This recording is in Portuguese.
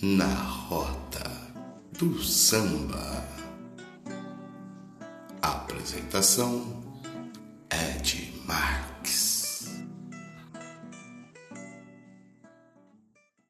Na rota do samba. Apresentação Ed Mar.